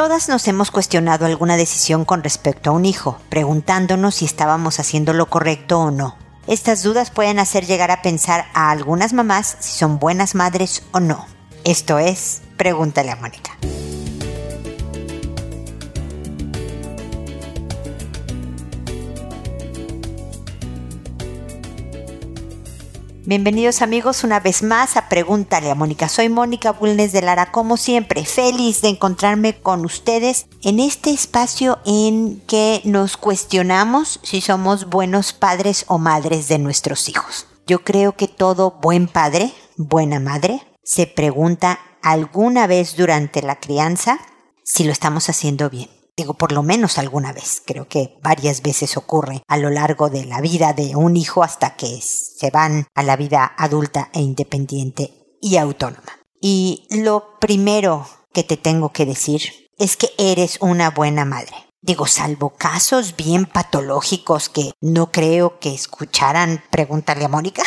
Todas nos hemos cuestionado alguna decisión con respecto a un hijo, preguntándonos si estábamos haciendo lo correcto o no. Estas dudas pueden hacer llegar a pensar a algunas mamás si son buenas madres o no. Esto es, pregúntale a Mónica. Bienvenidos amigos una vez más a Pregúntale a Mónica. Soy Mónica Bulnes de Lara, como siempre, feliz de encontrarme con ustedes en este espacio en que nos cuestionamos si somos buenos padres o madres de nuestros hijos. Yo creo que todo buen padre, buena madre, se pregunta alguna vez durante la crianza si lo estamos haciendo bien digo por lo menos alguna vez, creo que varias veces ocurre a lo largo de la vida de un hijo hasta que se van a la vida adulta e independiente y autónoma. Y lo primero que te tengo que decir es que eres una buena madre. Digo, salvo casos bien patológicos que no creo que escucharan, pregúntale a Mónica.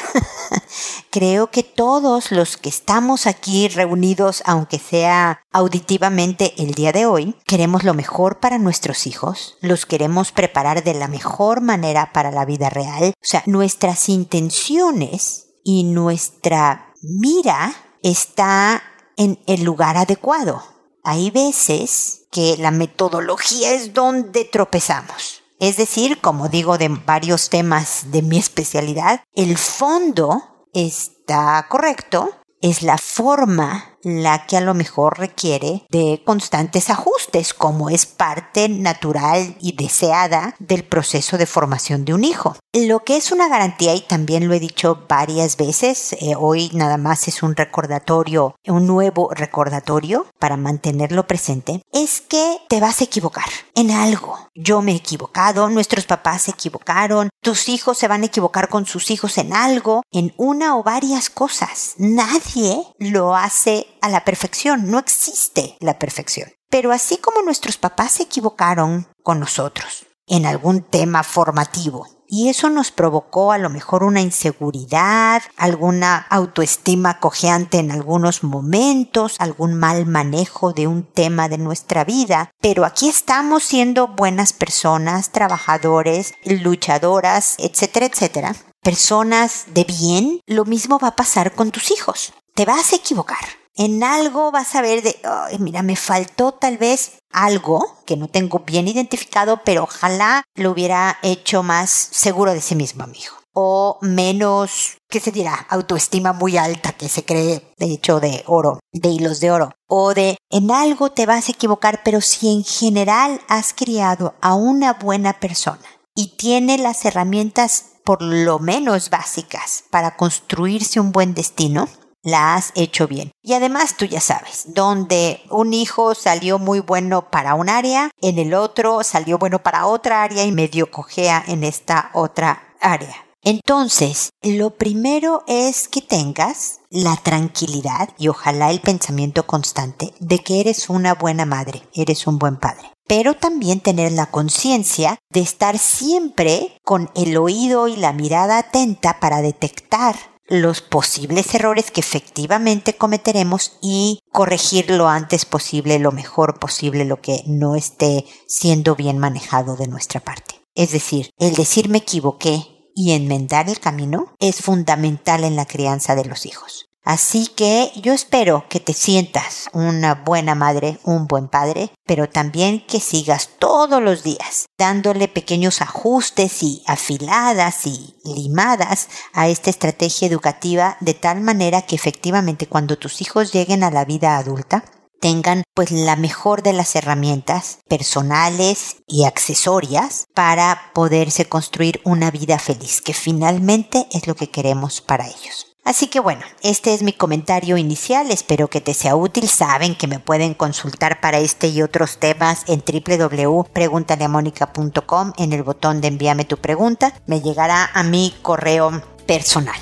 creo que todos los que estamos aquí reunidos, aunque sea auditivamente el día de hoy, queremos lo mejor para nuestros hijos, los queremos preparar de la mejor manera para la vida real. O sea, nuestras intenciones y nuestra mira está en el lugar adecuado. Hay veces que la metodología es donde tropezamos. Es decir, como digo de varios temas de mi especialidad, el fondo está correcto, es la forma la que a lo mejor requiere de constantes ajustes, como es parte natural y deseada del proceso de formación de un hijo. Lo que es una garantía, y también lo he dicho varias veces, eh, hoy nada más es un recordatorio, un nuevo recordatorio para mantenerlo presente, es que te vas a equivocar en algo. Yo me he equivocado, nuestros papás se equivocaron, tus hijos se van a equivocar con sus hijos en algo, en una o varias cosas. Nadie lo hace a la perfección, no existe la perfección. Pero así como nuestros papás se equivocaron con nosotros en algún tema formativo, y eso nos provocó a lo mejor una inseguridad, alguna autoestima cojeante en algunos momentos, algún mal manejo de un tema de nuestra vida. Pero aquí estamos siendo buenas personas, trabajadores, luchadoras, etcétera, etcétera. Personas de bien, lo mismo va a pasar con tus hijos. Te vas a equivocar en algo vas a ver de, mira, me faltó tal vez algo que no tengo bien identificado, pero ojalá lo hubiera hecho más seguro de sí mismo, amigo. O menos, ¿qué se dirá? Autoestima muy alta que se cree, de hecho, de oro, de hilos de oro. O de, en algo te vas a equivocar, pero si en general has criado a una buena persona y tiene las herramientas por lo menos básicas para construirse un buen destino, la has hecho bien. Y además tú ya sabes, donde un hijo salió muy bueno para un área, en el otro salió bueno para otra área y medio cojea en esta otra área. Entonces, lo primero es que tengas la tranquilidad y ojalá el pensamiento constante de que eres una buena madre, eres un buen padre pero también tener la conciencia de estar siempre con el oído y la mirada atenta para detectar los posibles errores que efectivamente cometeremos y corregir lo antes posible, lo mejor posible, lo que no esté siendo bien manejado de nuestra parte. Es decir, el decir me equivoqué y enmendar el camino es fundamental en la crianza de los hijos. Así que yo espero que te sientas una buena madre, un buen padre, pero también que sigas todos los días dándole pequeños ajustes y afiladas y limadas a esta estrategia educativa de tal manera que efectivamente cuando tus hijos lleguen a la vida adulta tengan pues la mejor de las herramientas personales y accesorias para poderse construir una vida feliz, que finalmente es lo que queremos para ellos. Así que bueno, este es mi comentario inicial, espero que te sea útil. Saben que me pueden consultar para este y otros temas en www.preguntaleamónica.com en el botón de envíame tu pregunta. Me llegará a mi correo personal.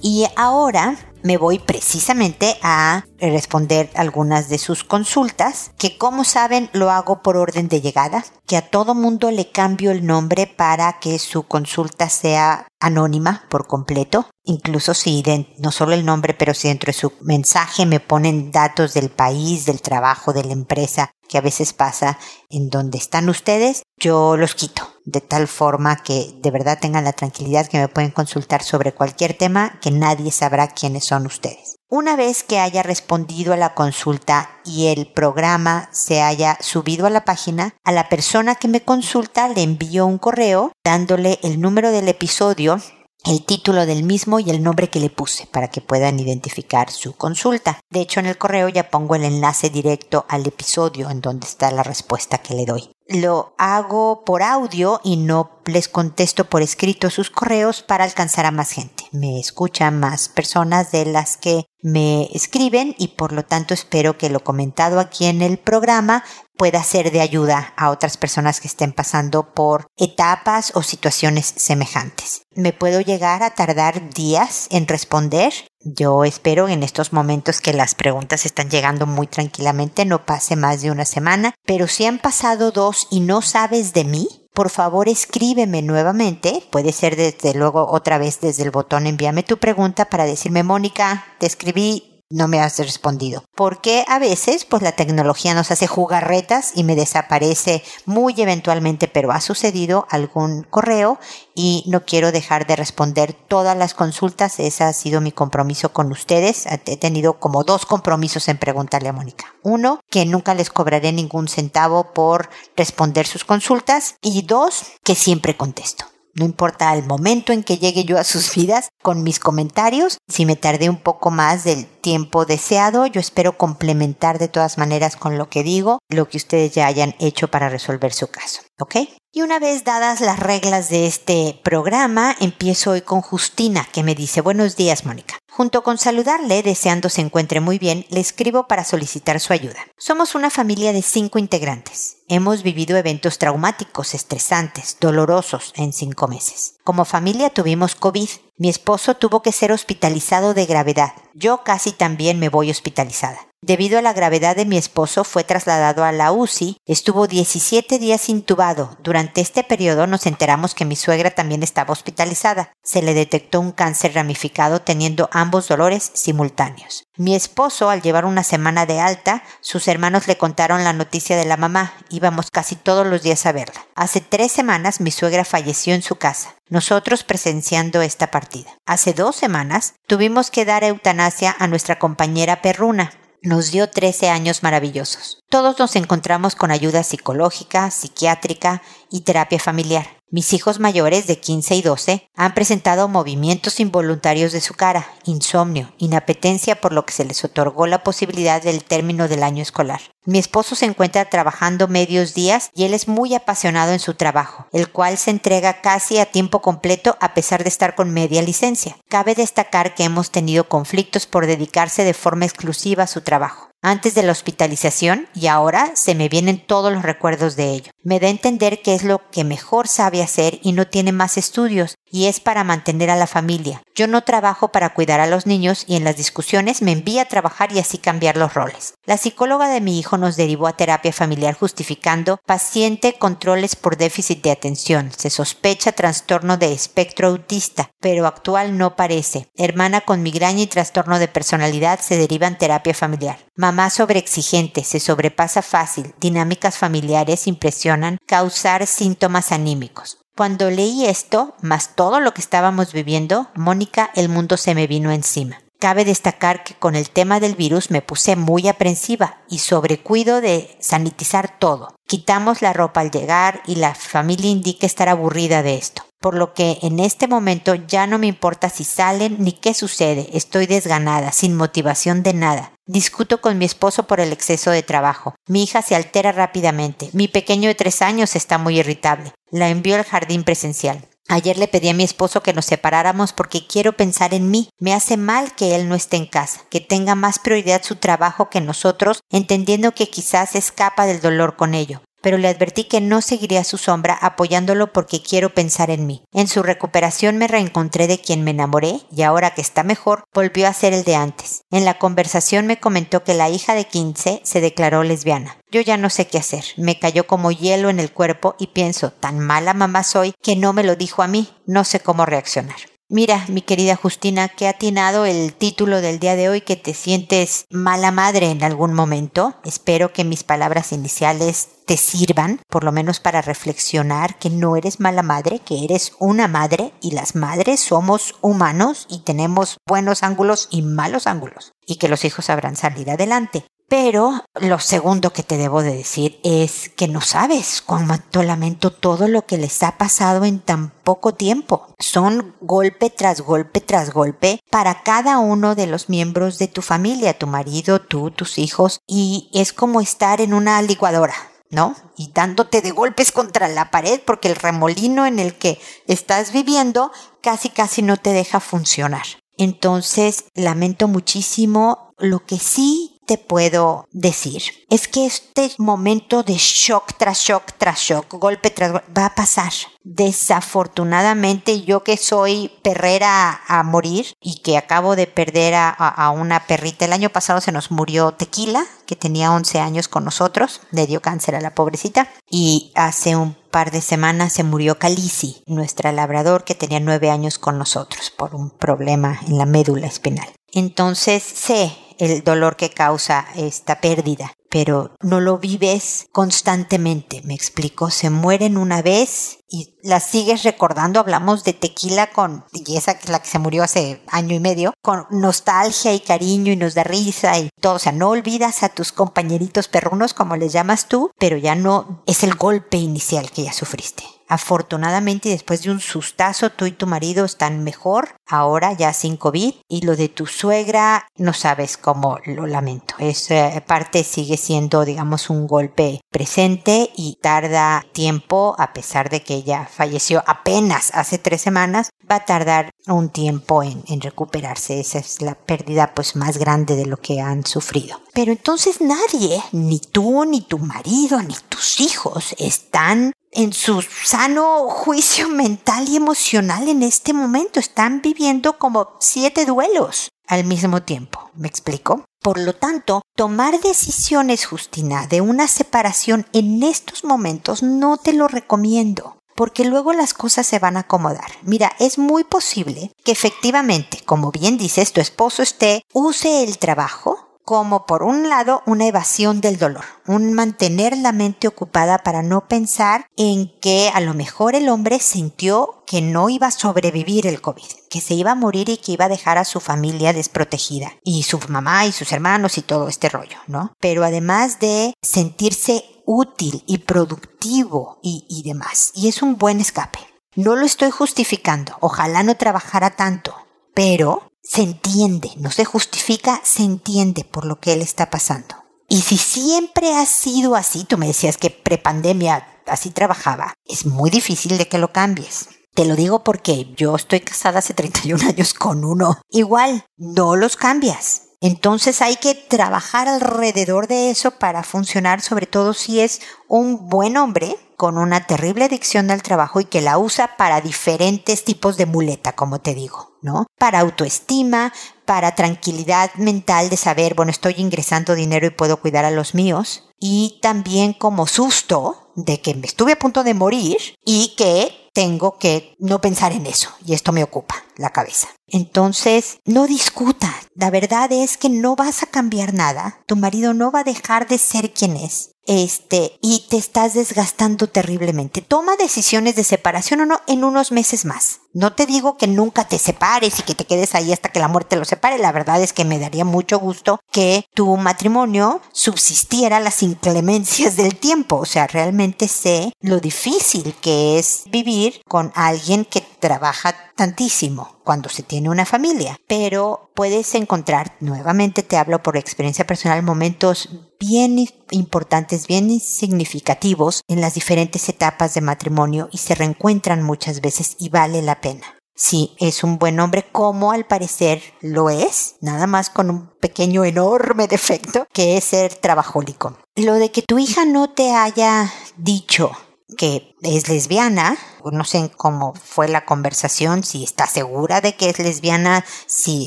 Y ahora me voy precisamente a responder algunas de sus consultas, que como saben lo hago por orden de llegada, que a todo mundo le cambio el nombre para que su consulta sea anónima por completo, incluso si no solo el nombre, pero si dentro de su mensaje me ponen datos del país, del trabajo, de la empresa, que a veces pasa en donde están ustedes, yo los quito de tal forma que de verdad tengan la tranquilidad que me pueden consultar sobre cualquier tema que nadie sabrá quiénes son ustedes. Una vez que haya respondido a la consulta y el programa se haya subido a la página, a la persona que me consulta le envío un correo dándole el número del episodio el título del mismo y el nombre que le puse para que puedan identificar su consulta. De hecho, en el correo ya pongo el enlace directo al episodio en donde está la respuesta que le doy. Lo hago por audio y no les contesto por escrito sus correos para alcanzar a más gente. Me escuchan más personas de las que me escriben y por lo tanto espero que lo comentado aquí en el programa pueda ser de ayuda a otras personas que estén pasando por etapas o situaciones semejantes. Me puedo llegar a tardar días en responder. Yo espero en estos momentos que las preguntas están llegando muy tranquilamente, no pase más de una semana, pero si han pasado dos y no sabes de mí, por favor escríbeme nuevamente. Puede ser desde luego otra vez desde el botón envíame tu pregunta para decirme, Mónica, te escribí no me has respondido. Porque a veces, pues la tecnología nos hace jugarretas y me desaparece muy eventualmente, pero ha sucedido algún correo y no quiero dejar de responder todas las consultas. Ese ha sido mi compromiso con ustedes. He tenido como dos compromisos en preguntarle a Mónica. Uno, que nunca les cobraré ningún centavo por responder sus consultas. Y dos, que siempre contesto. No importa el momento en que llegue yo a sus vidas con mis comentarios, si me tardé un poco más del tiempo deseado, yo espero complementar de todas maneras con lo que digo, lo que ustedes ya hayan hecho para resolver su caso. ¿Ok? Y una vez dadas las reglas de este programa, empiezo hoy con Justina, que me dice, buenos días, Mónica. Junto con saludarle, deseando se encuentre muy bien, le escribo para solicitar su ayuda. Somos una familia de cinco integrantes. Hemos vivido eventos traumáticos, estresantes, dolorosos en cinco meses. Como familia tuvimos COVID. Mi esposo tuvo que ser hospitalizado de gravedad. Yo casi también me voy hospitalizada. Debido a la gravedad de mi esposo, fue trasladado a la UCI, estuvo 17 días intubado. Durante este periodo nos enteramos que mi suegra también estaba hospitalizada. Se le detectó un cáncer ramificado teniendo ambos dolores simultáneos. Mi esposo, al llevar una semana de alta, sus hermanos le contaron la noticia de la mamá. Íbamos casi todos los días a verla. Hace tres semanas mi suegra falleció en su casa, nosotros presenciando esta partida. Hace dos semanas tuvimos que dar eutanasia a nuestra compañera perruna nos dio 13 años maravillosos. Todos nos encontramos con ayuda psicológica, psiquiátrica y terapia familiar. Mis hijos mayores de 15 y 12 han presentado movimientos involuntarios de su cara, insomnio, inapetencia por lo que se les otorgó la posibilidad del término del año escolar. Mi esposo se encuentra trabajando medios días y él es muy apasionado en su trabajo, el cual se entrega casi a tiempo completo a pesar de estar con media licencia. Cabe destacar que hemos tenido conflictos por dedicarse de forma exclusiva a su trabajo antes de la hospitalización y ahora se me vienen todos los recuerdos de ello. Me da a entender que es lo que mejor sabe hacer y no tiene más estudios y es para mantener a la familia. Yo no trabajo para cuidar a los niños y en las discusiones me envía a trabajar y así cambiar los roles. La psicóloga de mi hijo nos derivó a terapia familiar justificando paciente controles por déficit de atención. Se sospecha trastorno de espectro autista, pero actual no parece. Hermana con migraña y trastorno de personalidad se derivan terapia familiar. Mamá sobreexigente, se sobrepasa fácil, dinámicas familiares impresionan, causar síntomas anímicos. Cuando leí esto, más todo lo que estábamos viviendo, Mónica, el mundo se me vino encima. Cabe destacar que con el tema del virus me puse muy aprensiva y sobrecuido de sanitizar todo. Quitamos la ropa al llegar y la familia indica estar aburrida de esto por lo que en este momento ya no me importa si salen ni qué sucede, estoy desganada, sin motivación de nada. Discuto con mi esposo por el exceso de trabajo. Mi hija se altera rápidamente. Mi pequeño de tres años está muy irritable. La envío al jardín presencial. Ayer le pedí a mi esposo que nos separáramos porque quiero pensar en mí. Me hace mal que él no esté en casa, que tenga más prioridad su trabajo que nosotros, entendiendo que quizás escapa del dolor con ello pero le advertí que no seguiría su sombra apoyándolo porque quiero pensar en mí. En su recuperación me reencontré de quien me enamoré y ahora que está mejor volvió a ser el de antes. En la conversación me comentó que la hija de 15 se declaró lesbiana. Yo ya no sé qué hacer. Me cayó como hielo en el cuerpo y pienso, tan mala mamá soy que no me lo dijo a mí. No sé cómo reaccionar. Mira, mi querida Justina, que ha atinado el título del día de hoy que te sientes mala madre en algún momento. Espero que mis palabras iniciales te sirvan, por lo menos para reflexionar que no eres mala madre, que eres una madre y las madres somos humanos y tenemos buenos ángulos y malos ángulos y que los hijos sabrán salir adelante. Pero lo segundo que te debo de decir es que no sabes cuánto lamento todo lo que les ha pasado en tan poco tiempo. Son golpe tras golpe tras golpe para cada uno de los miembros de tu familia, tu marido, tú, tus hijos, y es como estar en una licuadora. ¿no? Y dándote de golpes contra la pared porque el remolino en el que estás viviendo casi casi no te deja funcionar. Entonces, lamento muchísimo. Lo que sí te puedo decir es que este momento de shock tras shock tras shock, golpe tras golpe, va a pasar. Desafortunadamente, yo que soy perrera a morir y que acabo de perder a, una perrita, el año pasado se nos murió Tequila, que tenía 11 años con nosotros, le dio cáncer a la pobrecita, y hace un par de semanas se murió Calici, nuestra labrador que tenía 9 años con nosotros por un problema en la médula espinal. Entonces sé el dolor que causa esta pérdida, pero no lo vives constantemente, me explico, se mueren una vez y la sigues recordando, hablamos de tequila con, y esa que la que se murió hace año y medio, con nostalgia y cariño y nos da risa y todo, o sea, no olvidas a tus compañeritos perrunos como les llamas tú, pero ya no es el golpe inicial que ya sufriste. Afortunadamente, después de un sustazo, tú y tu marido están mejor, ahora ya sin COVID, y lo de tu suegra, no sabes cómo lo lamento. Esa parte sigue siendo, digamos, un golpe presente y tarda tiempo, a pesar de que ella falleció apenas hace tres semanas, va a tardar un tiempo en, en recuperarse. Esa es la pérdida pues más grande de lo que han sufrido. Pero entonces nadie, ni tú, ni tu marido, ni tus hijos, están en su sano juicio mental y emocional en este momento. Están viviendo como siete duelos al mismo tiempo. ¿Me explico? Por lo tanto, tomar decisiones, Justina, de una separación en estos momentos no te lo recomiendo porque luego las cosas se van a acomodar. Mira, es muy posible que efectivamente, como bien dices, tu esposo esté, use el trabajo como por un lado una evasión del dolor, un mantener la mente ocupada para no pensar en que a lo mejor el hombre sintió que no iba a sobrevivir el COVID, que se iba a morir y que iba a dejar a su familia desprotegida, y su mamá y sus hermanos y todo este rollo, ¿no? Pero además de sentirse útil y productivo y, demás, y es un buen escape. No lo estoy justificando, ojalá no trabajara tanto, pero se entiende, no se justifica, se entiende por lo que él está pasando. Y si siempre ha sido así, tú me decías que prepandemia así trabajaba, es muy difícil de que lo cambies. Te lo digo porque yo estoy casada hace 31 años con uno. Igual, no los cambias. Entonces hay que trabajar alrededor de eso para funcionar, sobre todo si es un buen hombre con una terrible adicción al trabajo y que la usa para diferentes tipos de muleta, como te digo, ¿no? Para autoestima, para tranquilidad mental de saber, bueno, estoy ingresando dinero y puedo cuidar a los míos, y también como susto de que me estuve a punto de morir y que tengo que no pensar en eso y esto me ocupa la cabeza. Entonces, no discuta. La verdad es que no vas a cambiar nada. Tu marido no va a dejar de ser quien es este, y te estás desgastando terriblemente. Toma decisiones de separación o no en unos meses más. No te digo que nunca te separes y que te quedes ahí hasta que la muerte lo separe. La verdad es que me daría mucho gusto que tu matrimonio subsistiera las inclemencias del tiempo. O sea, realmente sé lo difícil que es vivir con alguien que trabaja tantísimo cuando se tiene una familia, pero puedes encontrar, nuevamente te hablo por experiencia personal, momentos bien importantes, bien significativos en las diferentes etapas de matrimonio y se reencuentran muchas veces y vale la pena. Si es un buen hombre, como al parecer lo es, nada más con un pequeño, enorme defecto, que es ser trabajólico. Lo de que tu hija no te haya dicho que es lesbiana, no sé cómo fue la conversación, si está segura de que es lesbiana, si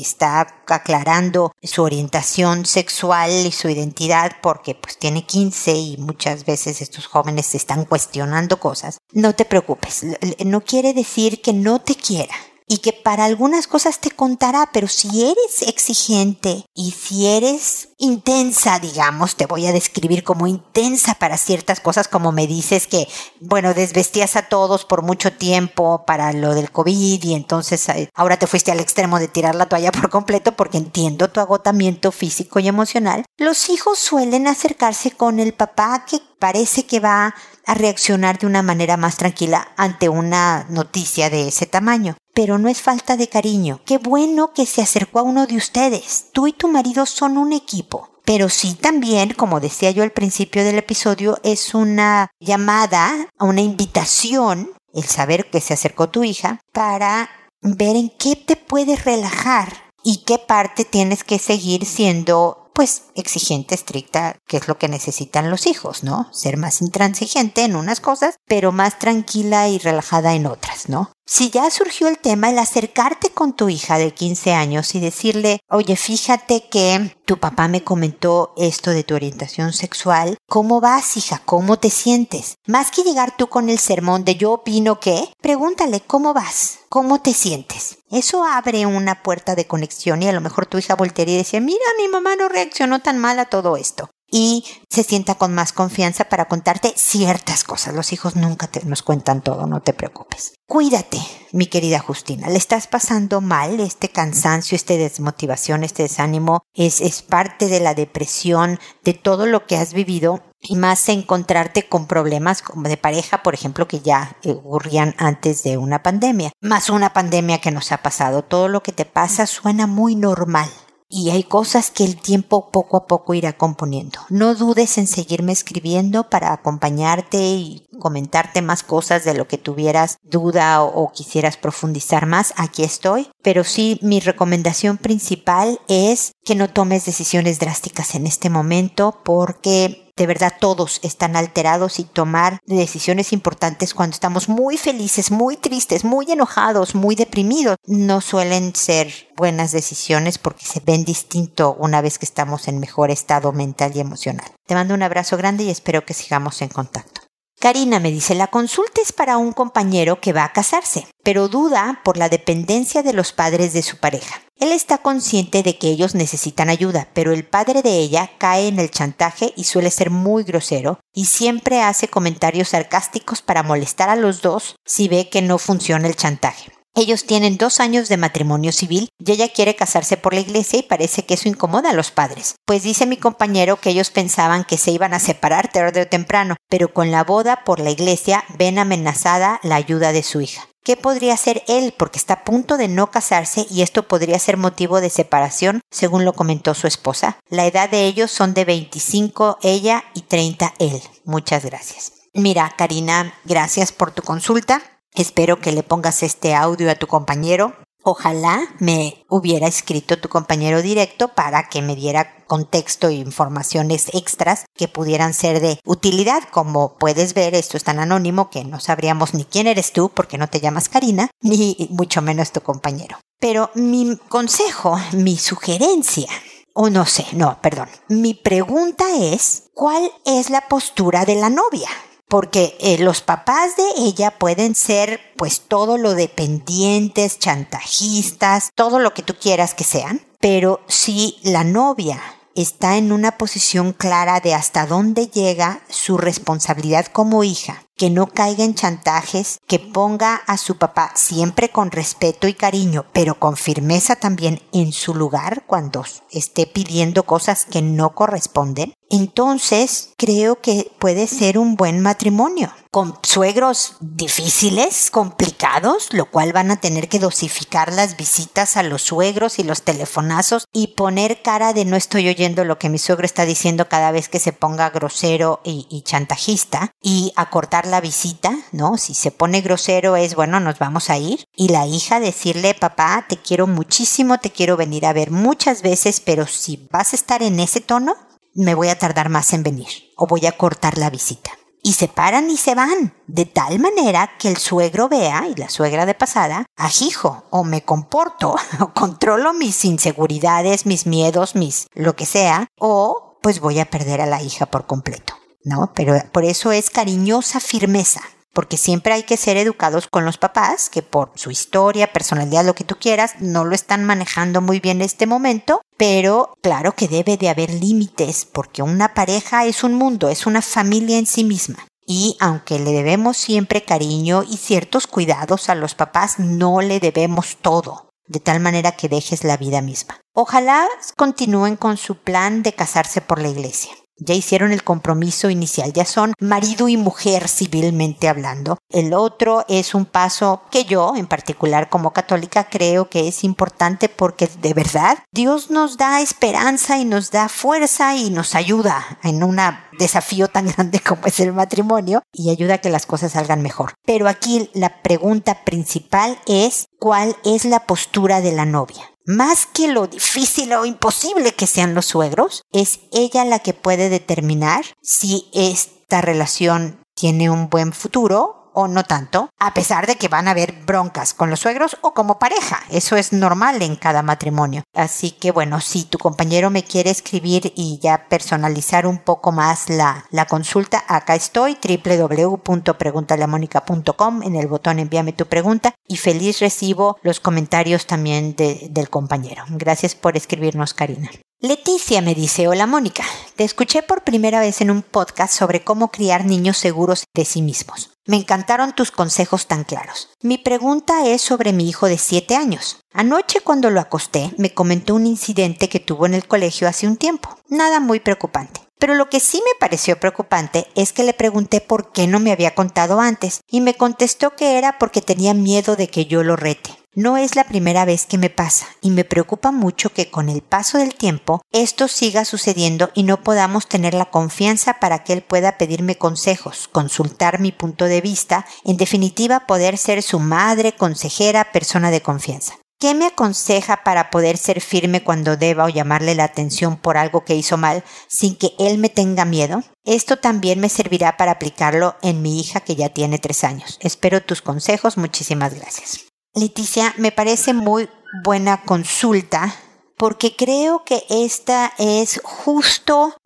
está aclarando su orientación sexual y su identidad porque pues tiene 15 y muchas veces estos jóvenes se están cuestionando cosas. No te preocupes, no quiere decir que no te quiera y que para algunas cosas te contará, pero si eres exigente y si eres intensa, digamos, te voy a describir como intensa para ciertas cosas, como me dices que, bueno, desvestías a todos por mucho tiempo para lo del COVID y entonces eh, ahora te fuiste al extremo de tirar la toalla por completo porque entiendo tu agotamiento físico y emocional, los hijos suelen acercarse con el papá que parece que va a reaccionar de una manera más tranquila ante una noticia de ese tamaño. Pero no es falta de cariño. Qué bueno que se acercó a uno de ustedes. Tú y tu marido son un equipo. Pero sí también, como decía yo al principio del episodio, es una llamada, una invitación, el saber que se acercó tu hija, para ver en qué te puedes relajar y qué parte tienes que seguir siendo pues exigente, estricta, que es lo que necesitan los hijos, ¿no? Ser más intransigente en unas cosas, pero más tranquila y relajada en otras, ¿no? Si ya surgió el tema, el acercarte con tu hija de 15 años y decirle, oye, fíjate que tu papá me comentó esto de tu orientación sexual, ¿cómo vas, hija? ¿Cómo te sientes? Más que llegar tú con el sermón de yo opino que, pregúntale, ¿cómo vas? ¿Cómo te sientes? Eso abre una puerta de conexión y a lo mejor tu hija voltearía y decía, mira, mi mamá no reaccionó tan mal a todo esto y se sienta con más confianza para contarte ciertas cosas. Los hijos nunca te, nos cuentan todo, no te preocupes. Cuídate, mi querida Justina. Le estás pasando mal, este cansancio, este desmotivación, este desánimo es, es parte de la depresión, de todo lo que has vivido y más encontrarte con problemas como de pareja, por ejemplo, que ya ocurrían antes de una pandemia, más una pandemia que nos ha pasado. Todo lo que te pasa suena muy normal y hay cosas que el tiempo poco a poco irá componiendo. No dudes en seguirme escribiendo para acompañarte y comentarte más cosas de lo que tuvieras duda o, quisieras profundizar más. Aquí estoy. Pero sí, mi recomendación principal es que no tomes decisiones drásticas en este momento porque de verdad todos están alterados y tomar decisiones importantes cuando estamos muy felices, muy tristes, muy enojados, muy deprimidos, no suelen ser buenas decisiones porque se ven distinto una vez que estamos en mejor estado mental y emocional. Te mando un abrazo grande y espero que sigamos en contacto. Karina me dice, la consulta es para un compañero que va a casarse, pero duda por la dependencia de los padres de su pareja. Él está consciente de que ellos necesitan ayuda, pero el padre de ella cae en el chantaje y suele ser muy grosero y siempre hace comentarios sarcásticos para molestar a los dos si ve que no funciona el chantaje. Ellos tienen dos años de matrimonio civil y ella quiere casarse por la iglesia y parece que eso incomoda a los padres. Pues dice mi compañero que ellos pensaban que se iban a separar tarde o temprano, pero con la boda por la iglesia ven amenazada la ayuda de su hija. ¿Qué podría hacer él? Porque está a punto de no casarse y esto podría ser motivo de separación, según lo comentó su esposa. La edad de ellos son de 25 ella y 30 él. Muchas gracias. Mira, Karina, gracias por tu consulta. Espero que le pongas este audio a tu compañero. Ojalá me hubiera escrito tu compañero directo para que me diera contexto e informaciones extras que pudieran ser de utilidad. Como puedes ver, esto es tan anónimo que no sabríamos ni quién eres tú porque no te llamas Karina, ni mucho menos tu compañero. Pero mi consejo, mi sugerencia o no sé, no, perdón. Mi pregunta es, ¿cuál es la postura de la novia? Porque eh, los papás de ella pueden ser pues todo lo dependientes, chantajistas, todo lo que tú quieras que sean, pero si la novia está en una posición clara de hasta dónde llega su responsabilidad como hija, que no caiga en chantajes, que ponga a su papá siempre con respeto y cariño, pero con firmeza también en su lugar cuando esté pidiendo cosas que no corresponden, entonces creo que puede ser un buen matrimonio. Con suegros difíciles, complicados, lo cual van a tener que dosificar las visitas a los suegros y los telefonazos y poner cara de no estoy oyendo lo que mi suegro está diciendo cada vez que se ponga grosero y, chantajista y acortar la visita, ¿no? Si se pone grosero es bueno, nos vamos a ir. Y la hija decirle, papá, te quiero muchísimo, te quiero venir a ver muchas veces, pero si vas a estar en ese tono, me voy a tardar más en venir o voy a cortar la visita. Y se paran y se van, de tal manera que el suegro vea, y la suegra de pasada, ajijo, o me comporto, o controlo mis inseguridades, mis miedos, mis lo que sea, o pues voy a perder a la hija por completo. ¿No? Pero por eso es cariñosa firmeza porque siempre hay que ser educados con los papás, que por su historia, personalidad, lo que tú quieras, no lo están manejando muy bien en este momento, pero claro que debe de haber límites, porque una pareja es un mundo, es una familia en sí misma. Y aunque le debemos siempre cariño y ciertos cuidados a los papás, no le debemos todo, de tal manera que dejes la vida misma. Ojalá continúen con su plan de casarse por la iglesia. Ya hicieron el compromiso inicial, ya son marido y mujer civilmente hablando. El otro es un paso que yo, en particular como católica, creo que es importante porque de verdad Dios nos da esperanza y nos da fuerza y nos ayuda en un desafío tan grande como es el matrimonio y ayuda a que las cosas salgan mejor. Pero aquí la pregunta principal es ¿cuál es la postura de la novia? Más que lo difícil o imposible que sean los suegros, es ella la que puede determinar si esta relación tiene un buen futuro o no tanto, a pesar de que van a haber broncas con los suegros o como pareja. Eso es normal en cada matrimonio. Así que bueno, si tu compañero me quiere escribir y ya personalizar un poco más la, la consulta, acá estoy, www.preguntaleamónica.com en el botón envíame tu pregunta y feliz recibo los comentarios también del compañero. Gracias por escribirnos, Karina. Leticia me dice, hola Mónica, te escuché por primera vez en un podcast sobre cómo criar niños seguros de sí mismos. Me encantaron tus consejos tan claros. Mi pregunta es sobre mi hijo de 7 años. Anoche cuando lo acosté me comentó un incidente que tuvo en el colegio hace un tiempo. Nada muy preocupante. Pero lo que sí me pareció preocupante es que le pregunté por qué no me había contado antes y me contestó que era porque tenía miedo de que yo lo rete. No es la primera vez que me pasa y me preocupa mucho que con el paso del tiempo esto siga sucediendo y no podamos tener la confianza para que él pueda pedirme consejos, consultar mi punto de vista, en definitiva poder ser su madre, consejera, persona de confianza. ¿Qué me aconseja para poder ser firme cuando deba o llamarle la atención por algo que hizo mal sin que él me tenga miedo? Esto también me servirá para aplicarlo en mi hija que ya tiene tres años. Espero tus consejos. Muchísimas gracias. Leticia, me parece muy buena consulta porque creo que esta es justo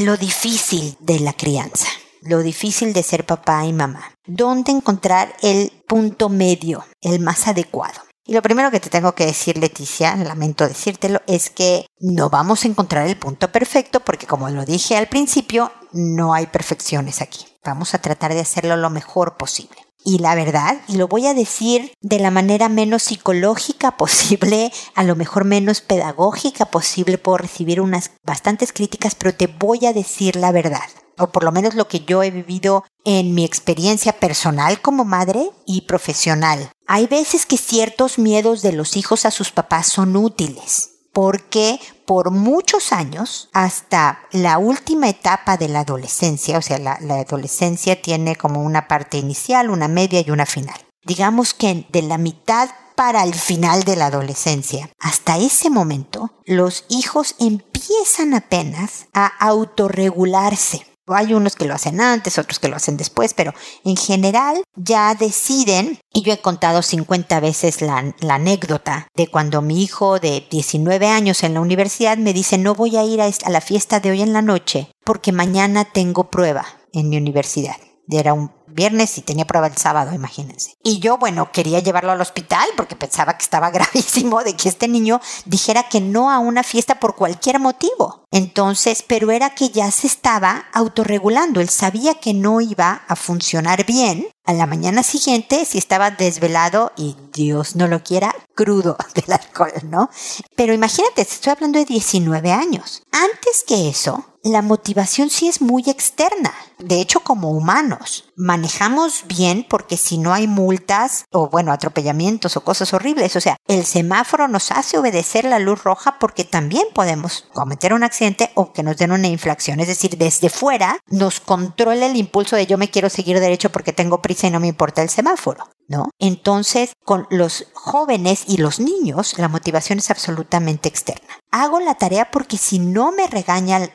lo difícil de la crianza, lo difícil de ser papá y mamá. ¿Dónde encontrar el punto medio, el más adecuado? Y lo primero que te tengo que decir, Leticia, lamento decírtelo, es que no vamos a encontrar el punto perfecto porque como lo dije al principio, no hay perfecciones aquí. Vamos a tratar de hacerlo lo mejor posible y la verdad, y lo voy a decir de la manera menos psicológica posible, a lo mejor menos pedagógica posible, puedo recibir unas bastantes críticas, pero te voy a decir la verdad, o por lo menos lo que yo he vivido en mi experiencia personal como madre y profesional. Hay veces que ciertos miedos de los hijos a sus papás son útiles porque por muchos años, hasta la última etapa de la adolescencia, o sea, la, adolescencia tiene como una parte inicial, una media y una final. Digamos que de la mitad para el final de la adolescencia. Hasta ese momento, los hijos empiezan apenas a autorregularse. Hay unos que lo hacen antes, otros que lo hacen después, pero en general ya deciden, y yo he contado 50 veces la, anécdota de cuando mi hijo de 19 años en la universidad me dice no voy a ir a la fiesta de hoy en la noche porque mañana tengo prueba en mi universidad. Era un viernes y tenía prueba el sábado, imagínense. Y yo, bueno, quería llevarlo al hospital porque pensaba que estaba gravísimo de que este niño dijera que no a una fiesta por cualquier motivo. Entonces, pero era que ya se estaba autorregulando. Él sabía que no iba a funcionar bien a la mañana siguiente si estaba desvelado y Dios no lo quiera, crudo del alcohol, ¿no? Pero imagínate, estoy hablando de 19 años. Antes que eso, la motivación sí es muy externa. De hecho, como humanos, manejamos bien porque si no hay multas o, bueno, atropellamientos o cosas horribles, o sea, el semáforo nos hace obedecer la luz roja porque también podemos cometer un accidente o que nos den una infracción. Es decir, desde fuera nos controla el impulso de yo me quiero seguir derecho porque tengo prisa y no me importa el semáforo. ¿No? Entonces, con los jóvenes y los niños, la motivación es absolutamente externa. Hago la tarea porque si no me regaña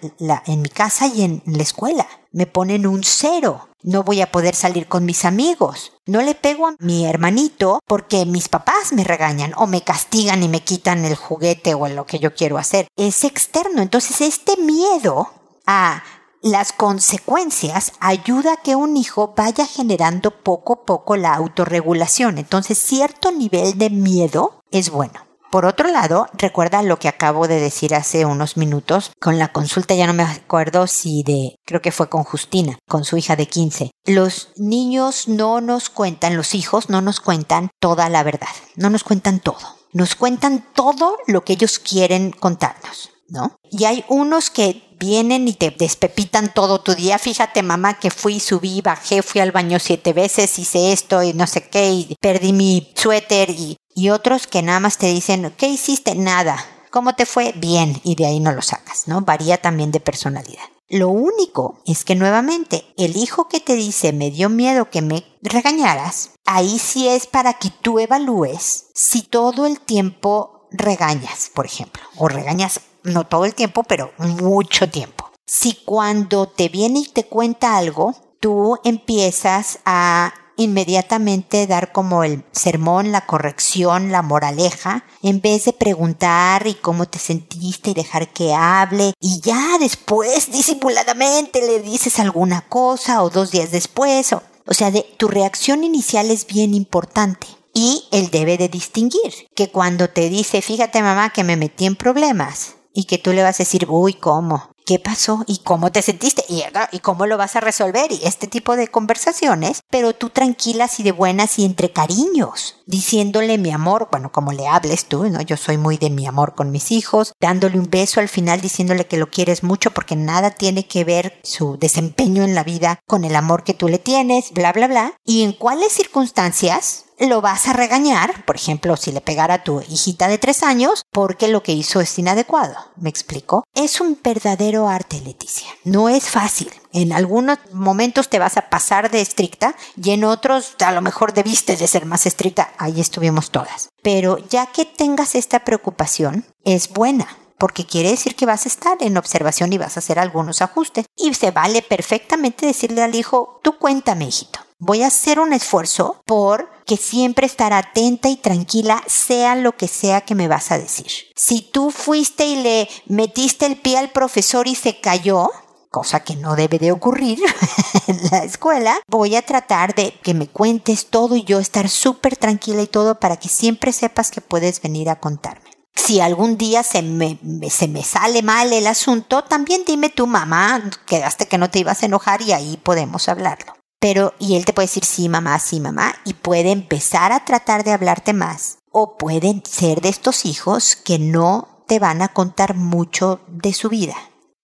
en mi casa y en la escuela, me ponen un cero. No voy a poder salir con mis amigos. No le pego a mi hermanito porque mis papás me regañan o me castigan y me quitan el juguete o lo que yo quiero hacer. Es externo. Entonces, este miedo a las consecuencias ayuda a que un hijo vaya generando poco a poco la autorregulación. Entonces, cierto nivel de miedo es bueno. Por otro lado, recuerda lo que acabo de decir hace unos minutos con la consulta, ya no me acuerdo si de, creo que fue con Justina, con su hija de 15. Los niños no nos cuentan, los hijos no nos cuentan toda la verdad, no nos cuentan todo. Nos cuentan todo lo que ellos quieren contarnos. ¿No? Y hay unos que vienen y te despepitan todo tu día. Fíjate, mamá, que fui, subí, bajé, fui al baño siete veces, hice esto y no sé qué, y perdí mi suéter. Y, y otros que nada más te dicen, ¿qué hiciste? Nada. ¿Cómo te fue? Bien. Y de ahí no lo sacas, ¿no? Varía también de personalidad. Lo único es que nuevamente el hijo que te dice me dio miedo que me regañaras, ahí sí es para que tú evalúes si todo el tiempo regañas, por ejemplo, o regañas no todo el tiempo, pero mucho tiempo. Si cuando te viene y te cuenta algo, tú empiezas a inmediatamente dar como el sermón, la corrección, la moraleja, en vez de preguntar y cómo te sentiste y dejar que hable y ya después disimuladamente le dices alguna cosa o dos días después. O, o sea, de, tu reacción inicial es bien importante. Y él debe de distinguir que cuando te dice, fíjate mamá que me metí en problemas, y que tú le vas a decir, uy, ¿cómo? ¿Qué pasó? ¿Y cómo te sentiste? ¿Y, ¿Y cómo lo vas a resolver? Y este tipo de conversaciones, pero tú tranquilas y de buenas y entre cariños, diciéndole mi amor, bueno, como le hables tú, ¿no? Yo soy muy de mi amor con mis hijos, dándole un beso al final diciéndole que lo quieres mucho porque nada tiene que ver su desempeño en la vida con el amor que tú le tienes, bla, bla, bla. Y en cuáles circunstancias lo vas a regañar, por ejemplo, si le pegara a tu hijita de tres años, porque lo que hizo es inadecuado. ¿Me explico? Es un verdadero arte, Leticia. No es fácil. En algunos momentos te vas a pasar de estricta y en otros a lo mejor debiste de ser más estricta. Ahí estuvimos todas. Pero ya que tengas esta preocupación, es buena porque quiere decir que vas a estar en observación y vas a hacer algunos ajustes. Y se vale perfectamente decirle al hijo, tú cuéntame, hijito. Voy a hacer un esfuerzo por que siempre estar atenta y tranquila, sea lo que sea que me vas a decir. Si tú fuiste y le metiste el pie al profesor y se cayó, cosa que no debe de ocurrir en la escuela, voy a tratar de que me cuentes todo y yo estar súper tranquila y todo para que siempre sepas que puedes venir a contarme. Si algún día se me, se me sale mal el asunto, también dime tu mamá, quedaste que no te ibas a enojar y ahí podemos hablarlo. Pero, y él te puede decir sí, mamá, sí, mamá, y puede empezar a tratar de hablarte más. O pueden ser de estos hijos que no te van a contar mucho de su vida.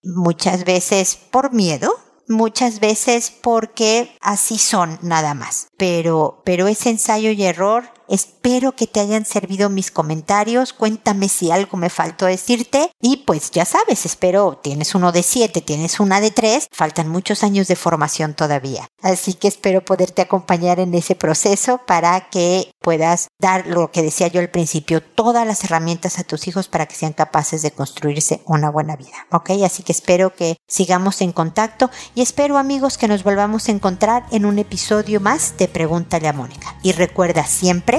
Muchas veces por miedo, muchas veces porque así son nada más. Pero, pero es ensayo y error Espero que te hayan servido mis comentarios. Cuéntame si algo me faltó decirte. Y pues ya sabes, espero, tienes uno de siete, tienes una de tres. Faltan muchos años de formación todavía. Así que espero poderte acompañar en ese proceso para que puedas dar lo que decía yo al principio, todas las herramientas a tus hijos para que sean capaces de construirse una buena vida. ¿Ok? Así que espero que sigamos en contacto y espero amigos que nos volvamos a encontrar en un episodio más de Pregúntale a Mónica. Y recuerda siempre